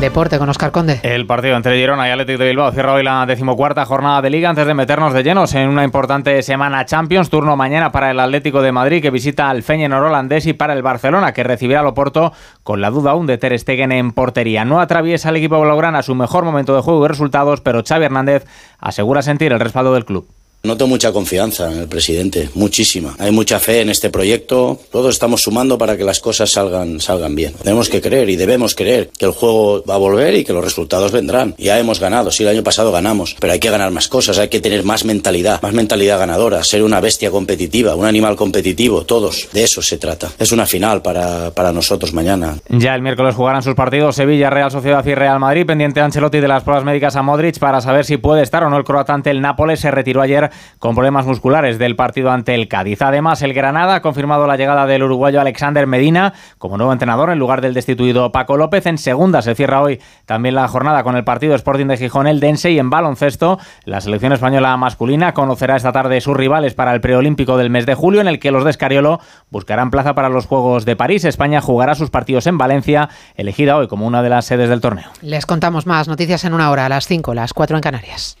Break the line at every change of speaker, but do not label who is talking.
deporte con Oscar Conde.
El partido entre Girona y Atlético de Bilbao cierra hoy la decimocuarta jornada de Liga antes de meternos de llenos en una importante semana Champions. Turno mañana para el Atlético de Madrid que visita al Feyenoord holandés y para el Barcelona que recibirá al Oporto con la duda aún de Ter Stegen en portería. No atraviesa el equipo blaugrana su mejor momento de juego y resultados, pero Xavi Hernández asegura sentir el respaldo del club.
Noto mucha confianza en el presidente, muchísima. Hay mucha fe en este proyecto. Todos estamos sumando para que las cosas salgan, salgan bien. Tenemos que creer y debemos creer que el juego va a volver y que los resultados vendrán. Ya hemos ganado, sí, el año pasado ganamos, pero hay que ganar más cosas, hay que tener más mentalidad, más mentalidad ganadora, ser una bestia competitiva, un animal competitivo, todos. De eso se trata. Es una final para, para nosotros mañana.
Ya el miércoles jugarán sus partidos Sevilla, Real Sociedad y Real Madrid, pendiente Ancelotti de las pruebas médicas a Modric para saber si puede estar o no el croata ante el Nápoles. Se retiró ayer con problemas musculares del partido ante el Cádiz. Además, el Granada ha confirmado la llegada del uruguayo Alexander Medina como nuevo entrenador en lugar del destituido Paco López. En segunda se cierra hoy también la jornada con el partido Sporting de Gijón, el Dense y en baloncesto la selección española masculina conocerá esta tarde sus rivales para el preolímpico del mes de julio en el que los de Escariolo buscarán plaza para los Juegos de París. España jugará sus partidos en Valencia, elegida hoy como una de las sedes del torneo.
Les contamos más noticias en una hora, a las 5, las 4 en Canarias.